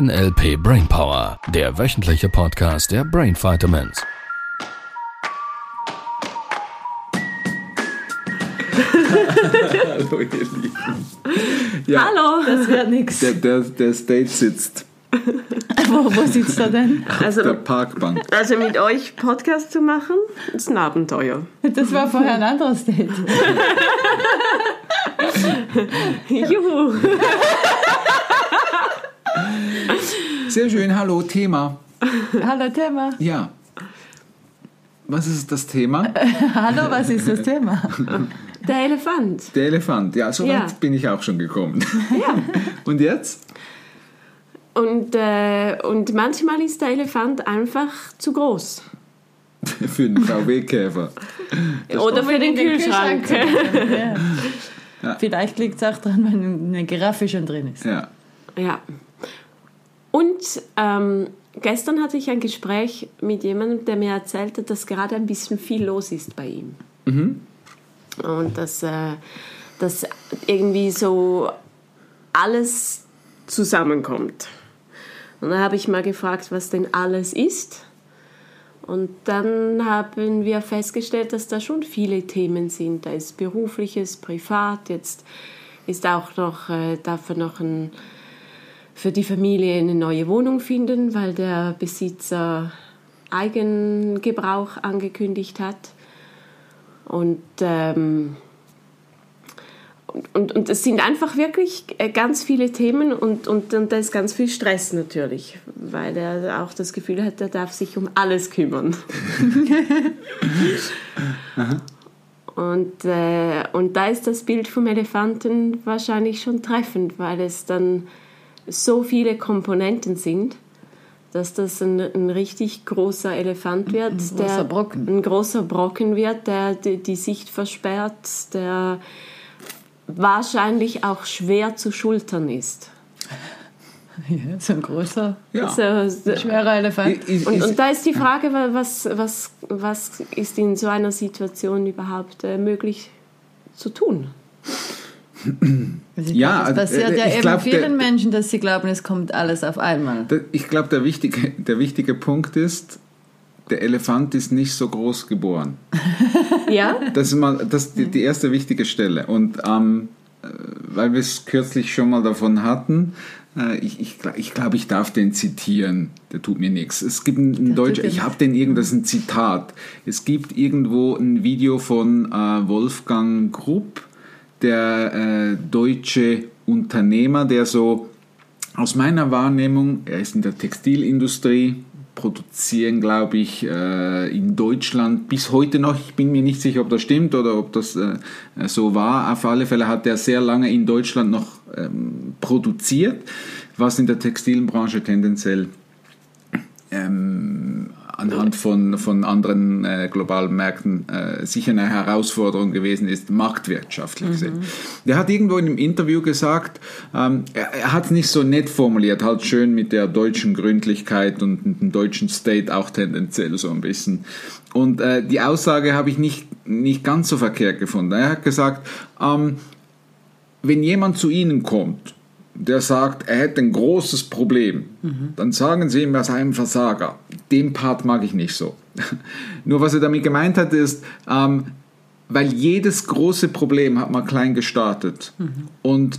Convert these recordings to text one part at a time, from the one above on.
NLP Brainpower, der wöchentliche Podcast der Brain Vitamins. Hallo, ihr Lieben. Ja, Hallo! Das wird nichts. Der, der, der Stage sitzt Wo, wo sitzt er denn? auf der Also, Parkbank. also mit euch Podcast zu machen, ist ein Abenteuer. Das war vorher ein anderes Date. Juhu! Sehr schön, hallo, Thema. Hallo Thema. Ja. Was ist das Thema? Hallo, was ist das Thema? Der Elefant. Der Elefant. Ja, so weit Ja. bin ich auch schon gekommen. Ja. Und jetzt? Und, äh, und manchmal ist der Elefant einfach zu groß. Für den VW-Käfer. Oder für den Kühlschrank. Ja. Vielleicht liegt es auch daran, wenn eine Giraffe schon drin ist. Ja. Ja. Und ähm, gestern hatte ich ein Gespräch mit jemandem, der mir erzählte, dass gerade ein bisschen viel los ist bei ihm. Und dass, äh, dass irgendwie so alles zusammenkommt. Und dann habe ich mal gefragt, was denn alles ist. Und dann haben wir festgestellt, dass da schon viele Themen sind. Da ist berufliches, privat, jetzt ist auch noch, äh, darf er noch ein, für die Familie eine neue Wohnung finden, weil der Besitzer Eigengebrauch angekündigt hat. Und, ähm, und, und, und es sind einfach wirklich äh, ganz viele Themen und, und, und da ist ganz viel Stress natürlich, weil er auch das Gefühl hat, er darf sich um alles kümmern. und, äh, und da ist das Bild vom Elefanten wahrscheinlich schon treffend, weil es dann so viele Komponenten sind, dass das ein, ein richtig großer Elefant wird. Ein großer Brocken. Ein großer Brocken wird, der die, die Sicht versperrt, der wahrscheinlich auch schwer zu schultern ist. Ja, so ein großer, ja. So, schwerer Elefant. Ist- und, und da ist die Frage, wa- was, was, was ist in so einer Situation überhaupt äh, möglich zu tun? Also Ja, das also, passiert äh, ja eben glaub, vielen der- Menschen, dass sie glauben, es kommt alles auf einmal. Da- Ich glaube, der wichtige, der wichtige Punkt ist, der Elefant ist nicht so groß geboren. Ja? Das ist mal das ist die, die erste wichtige Stelle. Und ähm, äh, weil wir es kürzlich schon mal davon hatten, äh, ich, ich, ich glaube, ich darf den zitieren. Der tut mir nichts. Es gibt ein, dir ich habe den das ist ein Zitat. Es gibt irgendwo ein Video von äh, Wolfgang Grupp, der äh, deutsche Unternehmer, der so aus meiner Wahrnehmung, er ist in der Textilindustrie, produzieren, glaube ich, äh, in Deutschland bis heute noch. Ich bin mir nicht sicher, ob das stimmt oder ob das äh, so war. Auf alle Fälle hat er sehr lange in Deutschland noch ähm, produziert, was in der Textilbranche tendenziell ähm, anhand von, von anderen äh, globalen Märkten äh, sicher eine Herausforderung gewesen ist, marktwirtschaftlich gesehen. Der hat irgendwo in einem Interview gesagt, ähm, er, er hat es nicht so nett formuliert, halt schön mit der deutschen Gründlichkeit und dem deutschen State auch tendenziell so ein bisschen. Und äh, die Aussage habe ich nicht, nicht ganz so verkehrt gefunden. Er hat gesagt, ähm, wenn jemand zu Ihnen kommt, der sagt, er hätte ein großes Problem, dann sagen Sie ihm, er sei ein Versager. Den Part mag ich nicht so. Nur was er damit gemeint hat, ist, ähm, weil jedes große Problem hat mal klein gestartet. Und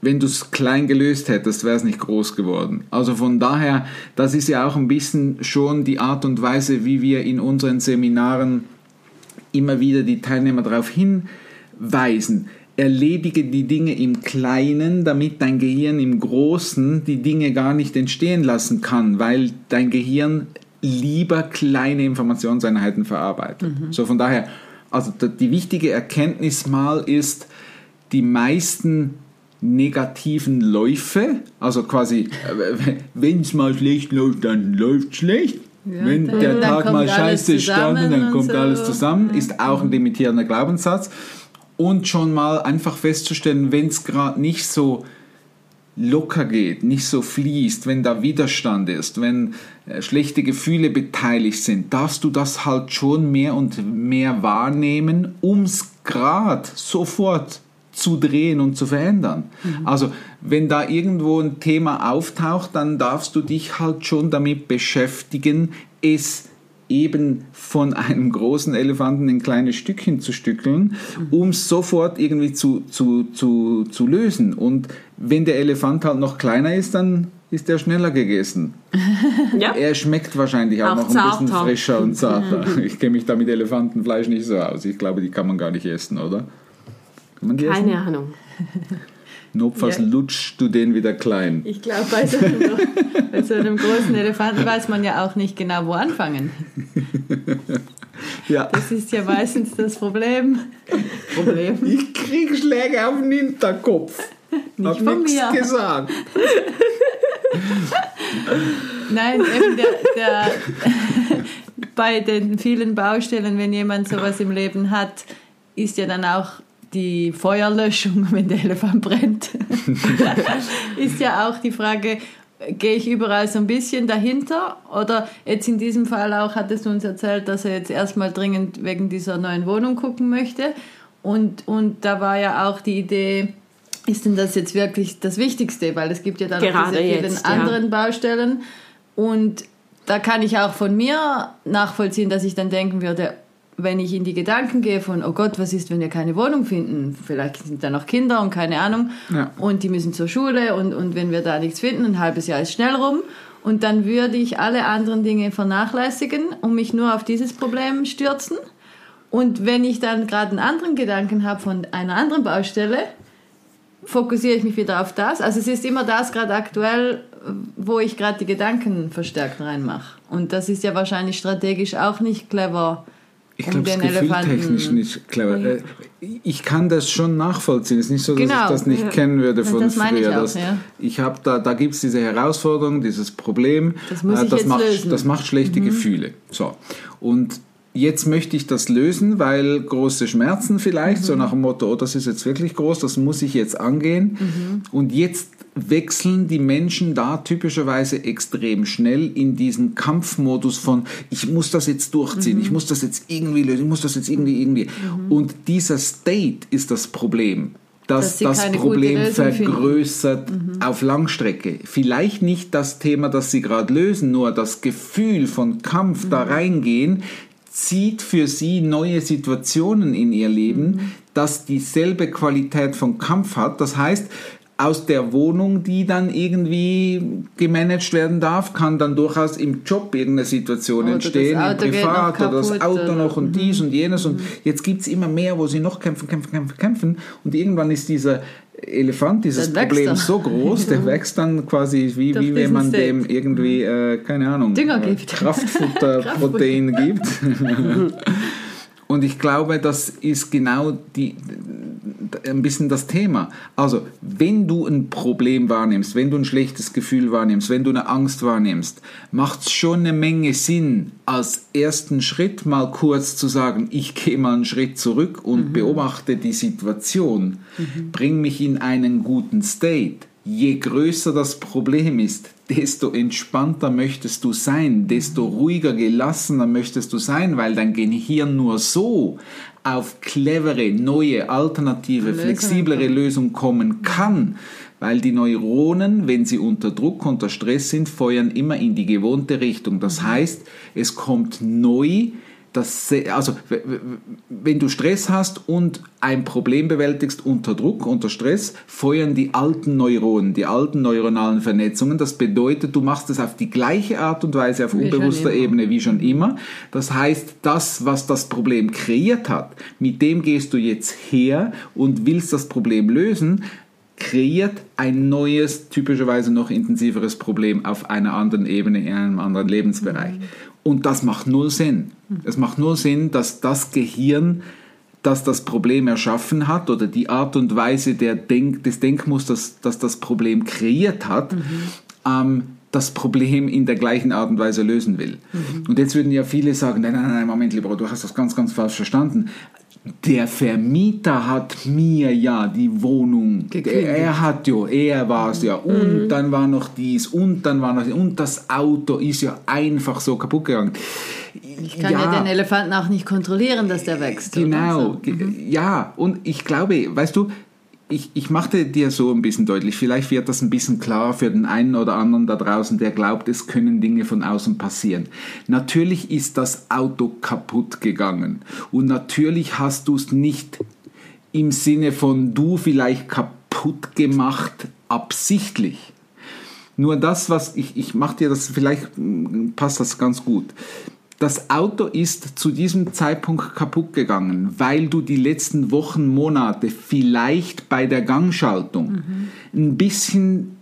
wenn du es klein gelöst hättest, wäre es nicht groß geworden. Also von daher, das ist ja auch ein bisschen schon die Art und Weise, wie wir in unseren Seminaren immer wieder die Teilnehmer darauf hinweisen. Erledige die Dinge im Kleinen, damit dein Gehirn im Großen die Dinge gar nicht entstehen lassen kann, weil dein Gehirn lieber kleine Informationseinheiten verarbeitet. So von daher, also die wichtige Erkenntnis mal ist, die meisten negativen Läufe, also quasi, wenn es mal schlecht läuft, dann läuft schlecht. wenn dann- der Tag mal scheiße stand, dann kommt so. alles zusammen, ist auch ein limitierender Glaubenssatz. Und schon mal einfach festzustellen, wenn es gerade nicht so locker geht, nicht so fließt, wenn da Widerstand ist, wenn äh, schlechte Gefühle beteiligt sind, darfst du das halt schon mehr und mehr wahrnehmen, um es gerade sofort zu drehen und zu verändern. Also wenn da irgendwo ein Thema auftaucht, dann darfst du dich halt schon damit beschäftigen, es eben von einem großen Elefanten in kleine Stückchen zu stückeln, um sofort irgendwie zu, zu, zu, zu lösen. Und wenn der Elefant halt noch kleiner ist, dann ist er schneller gegessen. Ja. Er schmeckt wahrscheinlich auch, Auch noch ein bisschen zarter. frischer und zarter. Ich kenne mich da mit Elefantenfleisch nicht so aus. Ich glaube, die kann man gar nicht essen, oder? Die essen? Keine Ahnung. Notfalls Ja. lutschst du den wieder klein. Ich glaube, bei, so einem- bei so einem großen Elefanten weiß man ja auch nicht genau, wo anfangen. Ja. Das ist ja meistens das Problem. Problem. Ich krieg Schläge auf den Hinterkopf. Hab von nichts mir. gesagt. Nein, eben der, der, bei den vielen Baustellen, wenn jemand sowas im Leben hat, ist ja dann auch die Feuerlöschung, wenn der Elefant brennt. ist ja auch die Frage, gehe ich überall so ein bisschen dahinter? Oder jetzt in diesem Fall auch, hattest du uns erzählt, dass er jetzt erstmal dringend wegen dieser neuen Wohnung gucken möchte. Und, und da war ja auch die Idee, ist denn das jetzt wirklich das Wichtigste? Weil es gibt ja dann Gerade diese vielen jetzt, ja. anderen Baustellen. Und da kann ich auch von mir nachvollziehen, dass ich dann denken würde, wenn ich in die Gedanken gehe von, oh Gott, was ist, wenn wir keine Wohnung finden? Vielleicht sind da noch Kinder und keine Ahnung. Ja. Und die müssen zur Schule und, und wenn wir da nichts finden, ein halbes Jahr ist schnell rum. Und dann würde ich alle anderen Dinge vernachlässigen und mich nur auf dieses Problem stürzen. Und wenn ich dann gerade einen anderen Gedanken habe von einer anderen Baustelle, fokussiere ich mich wieder auf das. Also es ist immer das gerade aktuell, wo ich gerade die Gedanken verstärkt reinmache. Und das ist ja wahrscheinlich strategisch auch nicht clever. Ich um glaube, es gefühltechnisch nicht clever. Äh, Ich kann das schon nachvollziehen. Es ist nicht so, dass Genau. ich das nicht Ja. kennen würde Das von ich früher. auch, dass ja. Ich habe da, da gibt es diese Herausforderung, dieses Problem. Das muss Äh, ich das jetzt macht, lösen. Mhm. Das macht schlechte Gefühle. So. Und jetzt möchte ich das lösen, weil große Schmerzen vielleicht, Mhm. so nach dem Motto, oh, das ist jetzt wirklich groß, das muss ich jetzt angehen. Mhm. Und jetzt wechseln die Menschen da typischerweise extrem schnell in diesen Kampfmodus von, ich muss das jetzt durchziehen, Mhm. ich muss das jetzt irgendwie lösen, ich muss das jetzt irgendwie, irgendwie. Und dieser State ist das Problem. Dass das gute Problem finden. Mhm. vergrößert auf Langstrecke. Vielleicht nicht das Thema, das sie gerade lösen, nur das Gefühl von Kampf Mhm. da reingehen, zieht für sie neue Situationen in ihr Leben, Mhm. das dieselbe Qualität von Kampf hat. Das heißt, aus der Wohnung, die dann irgendwie gemanagt werden darf, kann dann durchaus im Job irgendeine Situation Oder entstehen, im Privat oder das Auto oder- noch und dies und jenes und jetzt gibt es immer mehr, wo sie noch kämpfen, kämpfen, kämpfen, kämpfen und irgendwann ist dieser Elefant, dieses Problem er. so groß, der wächst dann quasi wie, Durch wie wenn man State. dem irgendwie, äh, keine Ahnung, Dünger äh, gibt. Kraftfutterprotein gibt. Und ich glaube, das ist genau die, ein bisschen das Thema. Also, wenn du ein Problem wahrnimmst, wenn du ein schlechtes Gefühl wahrnimmst, wenn du eine Angst wahrnimmst, macht es schon eine Menge Sinn, als ersten Schritt mal kurz zu sagen, ich gehe mal einen Schritt zurück und beobachte die Situation, bring mich in einen guten State. Je größer das Problem ist, desto entspannter möchtest du sein, desto ruhiger, gelassener möchtest du sein, weil dein Gehirn nur so auf clevere, neue, alternative, Lösungen flexiblere Lösungen kommen kann. Weil die Neuronen, wenn sie unter Druck, unter Stress sind, feuern immer in die gewohnte Richtung. Das heißt, es kommt neu, das, also wenn du Stress hast und ein Problem bewältigst unter Druck, unter Stress, feuern die alten Neuronen, die alten neuronalen Vernetzungen. Das bedeutet, du machst es auf die gleiche Art und Weise auf Wie unbewusster. Ebene wie schon immer. Das heißt, das, was das Problem kreiert hat, mit dem gehst du jetzt her und willst das Problem lösen, kreiert ein neues, typischerweise noch intensiveres Problem auf einer anderen Ebene, in einem anderen Lebensbereich. Und das macht null Sinn. Es macht null Sinn, dass das Gehirn, das das Problem erschaffen hat oder die Art und Weise der Denk des Denkmusters, das das Problem kreiert hat, ähm, das Problem in der gleichen Art und Weise lösen will. Und jetzt würden ja viele sagen, nein, nein, nein, Moment, lieber, du hast das ganz, ganz falsch verstanden. Der Vermieter hat mir ja die Wohnung, Gekündigt. er hat ja, er war es ja, und dann war noch dies, und dann war noch, und das Auto ist ja einfach so kaputt gegangen. Ich kann ja, den Elefanten auch nicht kontrollieren, dass der wächst. Genau, so. ge- ja, und ich glaube, weißt du, ich, ich machte dir so ein bisschen deutlich, vielleicht wird das ein bisschen klar für den einen oder anderen da draußen, der glaubt, es können Dinge von außen passieren. Natürlich ist das Auto kaputt gegangen und natürlich hast du es nicht im Sinne von du vielleicht kaputt gemacht absichtlich. Nur das, was ich, ich mache dir das, vielleicht passt das ganz gut das Auto ist zu diesem Zeitpunkt kaputt gegangen, weil du die letzten Wochen, Monate vielleicht bei der Gangschaltung mhm. ein bisschen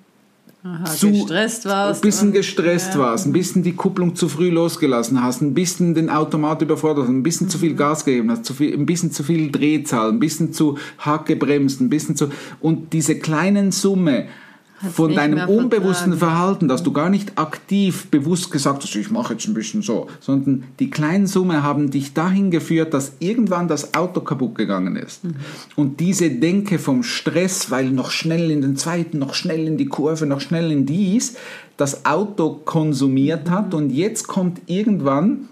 Aha, zu, gestresst warst. Ein bisschen gestresst ja. warst, ein bisschen die Kupplung zu früh losgelassen hast, ein bisschen den Automat überfordert hast, ein bisschen mhm. zu viel mhm. Gas gegeben hast, zu viel, ein bisschen zu viel Drehzahl, ein bisschen zu hart gebremst, ein bisschen zu... Und diese kleinen Summe von deinem unbewussten Verhalten, dass du gar nicht aktiv bewusst gesagt hast, ich mache jetzt ein bisschen so, sondern die kleinen Summen haben dich dahin geführt, dass irgendwann das Auto kaputt gegangen ist. Mhm. Und diese Denke vom Stress, weil noch schnell in den zweiten, noch schnell in die Kurve, noch schnell in dies, das Auto konsumiert hat mhm. und jetzt kommt irgendwann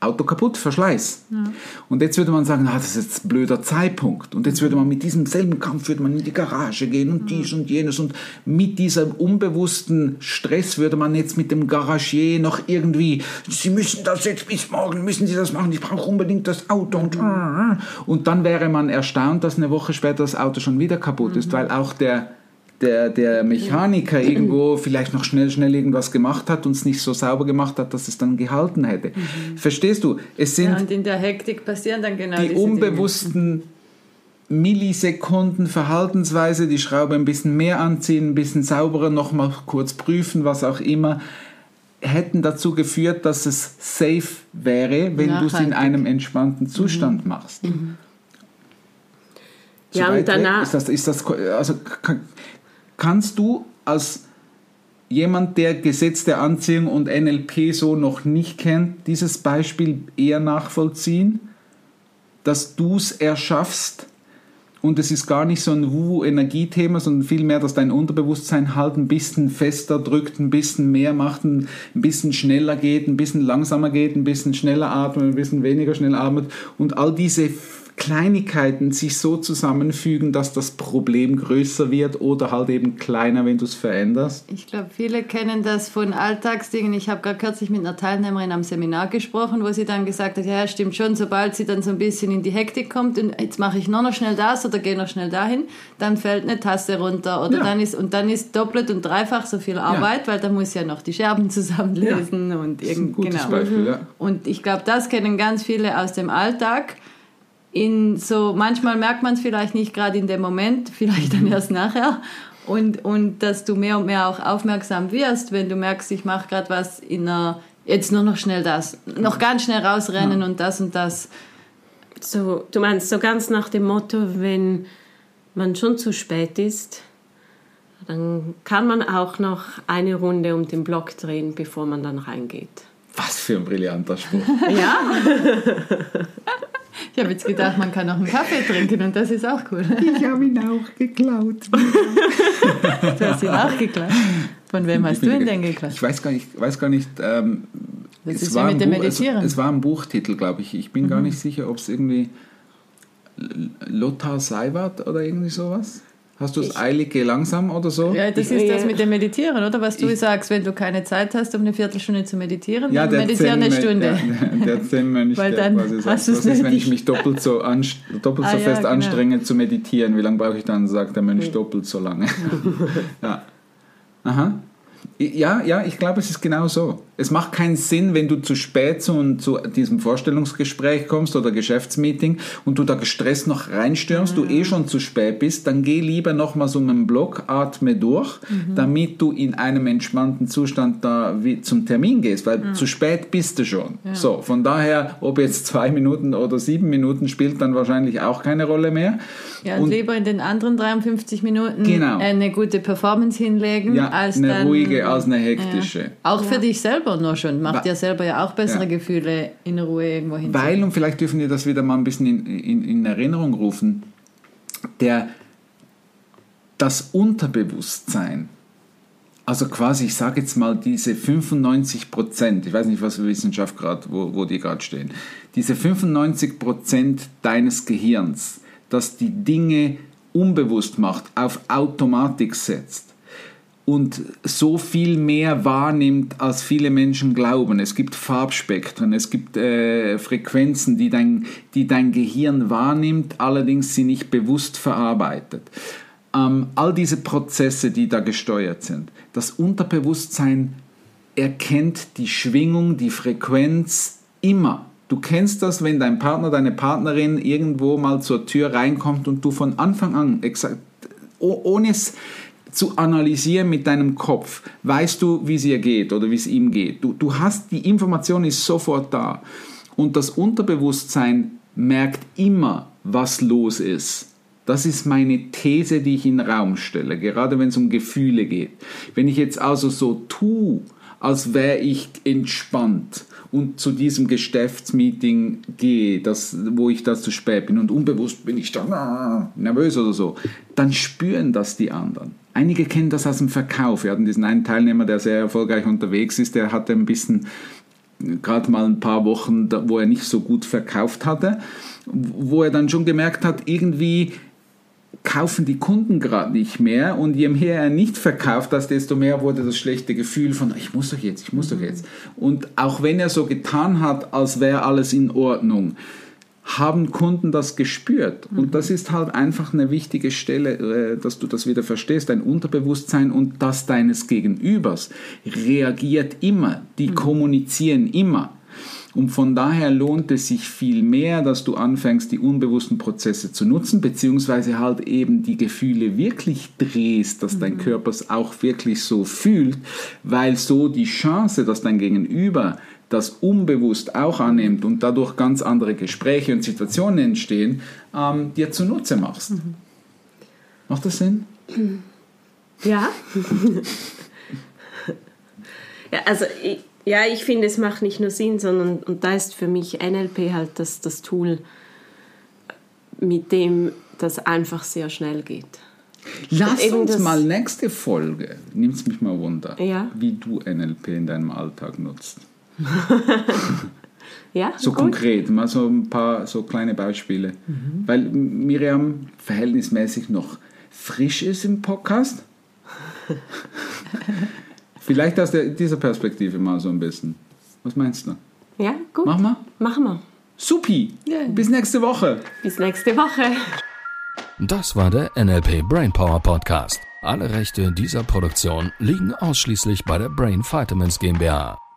Auto kaputt, Verschleiß. Ja. Und jetzt würde man sagen, ah, das ist jetzt ein blöder Zeitpunkt. Und jetzt würde man mit diesem selben Kampf würde man in die Garage gehen und dies und jenes. Und mit diesem unbewussten Stress würde man jetzt mit dem Garagier noch irgendwie, Sie müssen das jetzt bis morgen, müssen Sie das machen, ich brauche unbedingt das Auto. Und, mhm. und dann wäre man erstaunt, dass eine Woche später das Auto schon wieder kaputt ist, mhm. weil auch der der, der Mechaniker irgendwo vielleicht noch schnell, schnell irgendwas gemacht hat und es nicht so sauber gemacht hat, dass es dann gehalten hätte. Mhm. Verstehst du? Es sind ja, und in der Hektik passieren dann genau die unbewussten Millisekunden Verhaltensweise, die Schraube ein bisschen mehr anziehen, ein bisschen sauberer, nochmal kurz prüfen, was auch immer, hätten dazu geführt, dass es safe wäre, wenn du es in einem entspannten Zustand mhm. machst. Mhm. ja, und danach. Ist das, ist das, also, Kannst du als jemand, der Gesetz der Anziehung und NLP so noch nicht kennt, dieses Beispiel eher nachvollziehen, dass du es erschaffst und es ist gar nicht so ein Wu-Energiethema, sondern vielmehr, dass dein Unterbewusstsein halt ein bisschen fester drückt, ein bisschen mehr macht, ein bisschen schneller geht, ein bisschen langsamer geht, ein bisschen schneller atmet, ein bisschen weniger schnell atmet. Und all diese Kleinigkeiten sich so zusammenfügen, dass das Problem größer wird oder halt eben kleiner, wenn du es veränderst? Ich glaube, viele kennen das von Alltagsdingen. Ich habe gerade kürzlich mit einer Teilnehmerin am Seminar gesprochen, wo sie dann gesagt hat, ja, stimmt schon, sobald sie dann so ein bisschen in die Hektik kommt und jetzt mache ich nur noch schnell das oder gehe noch schnell dahin, dann fällt eine Tasse runter oder ja. dann ist und dann ist doppelt und dreifach so viel Arbeit, ja. weil da muss ja noch die Scherben zusammenlesen ja. und irgendwie genau. Beispiel, ja. Und ich glaube, das kennen ganz viele aus dem Alltag in so, manchmal merkt man es vielleicht nicht gerade in dem Moment, vielleicht dann mhm. erst nachher. Und, und dass du mehr und mehr auch aufmerksam wirst, wenn du merkst, ich mache gerade was in einer, jetzt nur noch schnell das, noch ganz schnell rausrennen ja. und das und das. So, du meinst so ganz nach dem Motto, wenn man schon zu spät ist, dann kann man auch noch eine Runde um den Block drehen, bevor man dann reingeht. Was für ein brillanter Spruch. ja. Ich habe jetzt gedacht, man kann auch einen Kaffee trinken und das ist auch cool. Ich habe ihn auch geklaut. du hast ihn auch geklaut. Von wem hast du ihn denn geklaut? Ich weiß gar nicht, weiß gar nicht ähm, das es, ist war mit dem Buch, es, es, war ein Buchtitel, glaube ich. Ich bin mhm. gar nicht sicher, ob es irgendwie Lothar Seiwart oder irgendwie sowas Hast du es eilig, geh langsam oder so? Ja, das ich, ist das mit dem Meditieren, oder? Was du ich, sagst, wenn du keine Zeit hast, um eine Viertelstunde zu meditieren, ja, dann meditiere eine Stunde. Der, der Zen-Mönch, der quasi sagt, was ist, wenn ich mich doppelt so, doppelt ah, so fest ja, genau. anstrenge zu meditieren? Wie lange brauche ich dann? Sagt der Mönch doppelt so lange. ja. Aha. Ja, ja, ich glaube, es ist genau so. Es macht keinen Sinn, wenn du zu spät zu, zu diesem Vorstellungsgespräch kommst oder Geschäftsmeeting und du da gestresst noch reinstürmst, mhm. du eh schon zu spät bist, dann geh lieber nochmals um einen Block, atme durch, mhm. damit du in einem entspannten Zustand da wie zum Termin gehst, weil mhm. zu spät bist du schon. Ja. So, von daher, ob jetzt zwei Minuten oder sieben Minuten spielt dann wahrscheinlich auch keine Rolle mehr. Ja, und, und lieber in den anderen 53 Minuten genau. eine gute Performance hinlegen, ja, als eine dann, ruhige, als eine hektische. Ja. Auch für dich selber nur schon. Macht dir selber ja auch bessere Gefühle in Ruhe irgendwo hin. Weil, und vielleicht dürfen wir das wieder mal ein bisschen in, in, in Erinnerung rufen, der, das Unterbewusstsein, also quasi, ich sage jetzt mal, diese 95 Prozent, ich weiß nicht, was für Wissenschaft gerade, wo, wo die gerade stehen, diese 95 Prozent deines Gehirns, dass die Dinge unbewusst macht, auf Automatik setzt und so viel mehr wahrnimmt, als viele Menschen glauben. Es gibt Farbspektren, es gibt äh, Frequenzen, die dein, die dein Gehirn wahrnimmt, allerdings sie nicht bewusst verarbeitet. Ähm, all diese Prozesse, die da gesteuert sind. Das Unterbewusstsein erkennt die Schwingung, die Frequenz immer. Du kennst das, wenn dein Partner, deine Partnerin irgendwo mal zur Tür reinkommt und du von Anfang an, exakt, ohne es zu analysieren mit deinem Kopf, weißt du, wie es ihr geht oder wie es ihm geht. Du, du hast, die Information ist sofort da. Und das Unterbewusstsein merkt immer, was los ist. Das ist meine These, die ich in den Raum stelle, gerade wenn es um Gefühle geht. Wenn ich jetzt also so tue, als wäre ich entspannt und zu diesem Geschäftsmeeting gehe, das, wo ich da zu spät bin und unbewusst bin ich da nervös oder so, dann spüren das die anderen. Einige kennen das aus dem Verkauf. Wir hatten diesen einen Teilnehmer, der sehr erfolgreich unterwegs ist, der hatte ein bisschen, gerade mal ein paar Wochen, wo er nicht so gut verkauft hatte, wo er dann schon gemerkt hat, irgendwie kaufen die Kunden gerade nicht mehr und je mehr er nicht verkauft hat, desto mehr wurde das schlechte Gefühl von, ich muss doch jetzt, ich muss doch jetzt. Und auch wenn er so getan hat, als wäre alles in Ordnung, haben Kunden das gespürt. Und mhm. das ist halt einfach eine wichtige Stelle, äh, dass du das wieder verstehst. Dein Unterbewusstsein und das deines Gegenübers reagiert immer. Die mhm. kommunizieren immer. Und von daher lohnt es sich viel mehr, dass du anfängst, die unbewussten Prozesse zu nutzen, beziehungsweise halt eben die Gefühle wirklich drehst, dass dein mhm. Körper es auch wirklich so fühlt, weil so die Chance, dass dein Gegenüber das unbewusst auch annimmt und dadurch ganz andere Gespräche und Situationen entstehen, ähm, dir zunutze machst. Mhm. Macht das Sinn? Ja. ja, also ich, ja, ich finde, es macht nicht nur Sinn, sondern und da ist für mich NLP halt das, das Tool, mit dem das einfach sehr schnell geht. Lass uns mal nächste Folge, nimmt es mich mal wunder, ja? wie du NLP in deinem Alltag nutzt. ja, so gut. konkret, mal so ein paar so kleine Beispiele. Mhm. Weil Miriam verhältnismäßig noch frisch ist im Podcast. Vielleicht aus der, dieser Perspektive mal so ein bisschen. Was meinst du? Ja, gut. Machen wir? Machen wir. Supi. Yeah. Bis nächste Woche. Bis nächste Woche. Das war der NLP Brainpower Podcast. Alle Rechte dieser Produktion liegen ausschließlich bei der Brain Vitamins GmbH.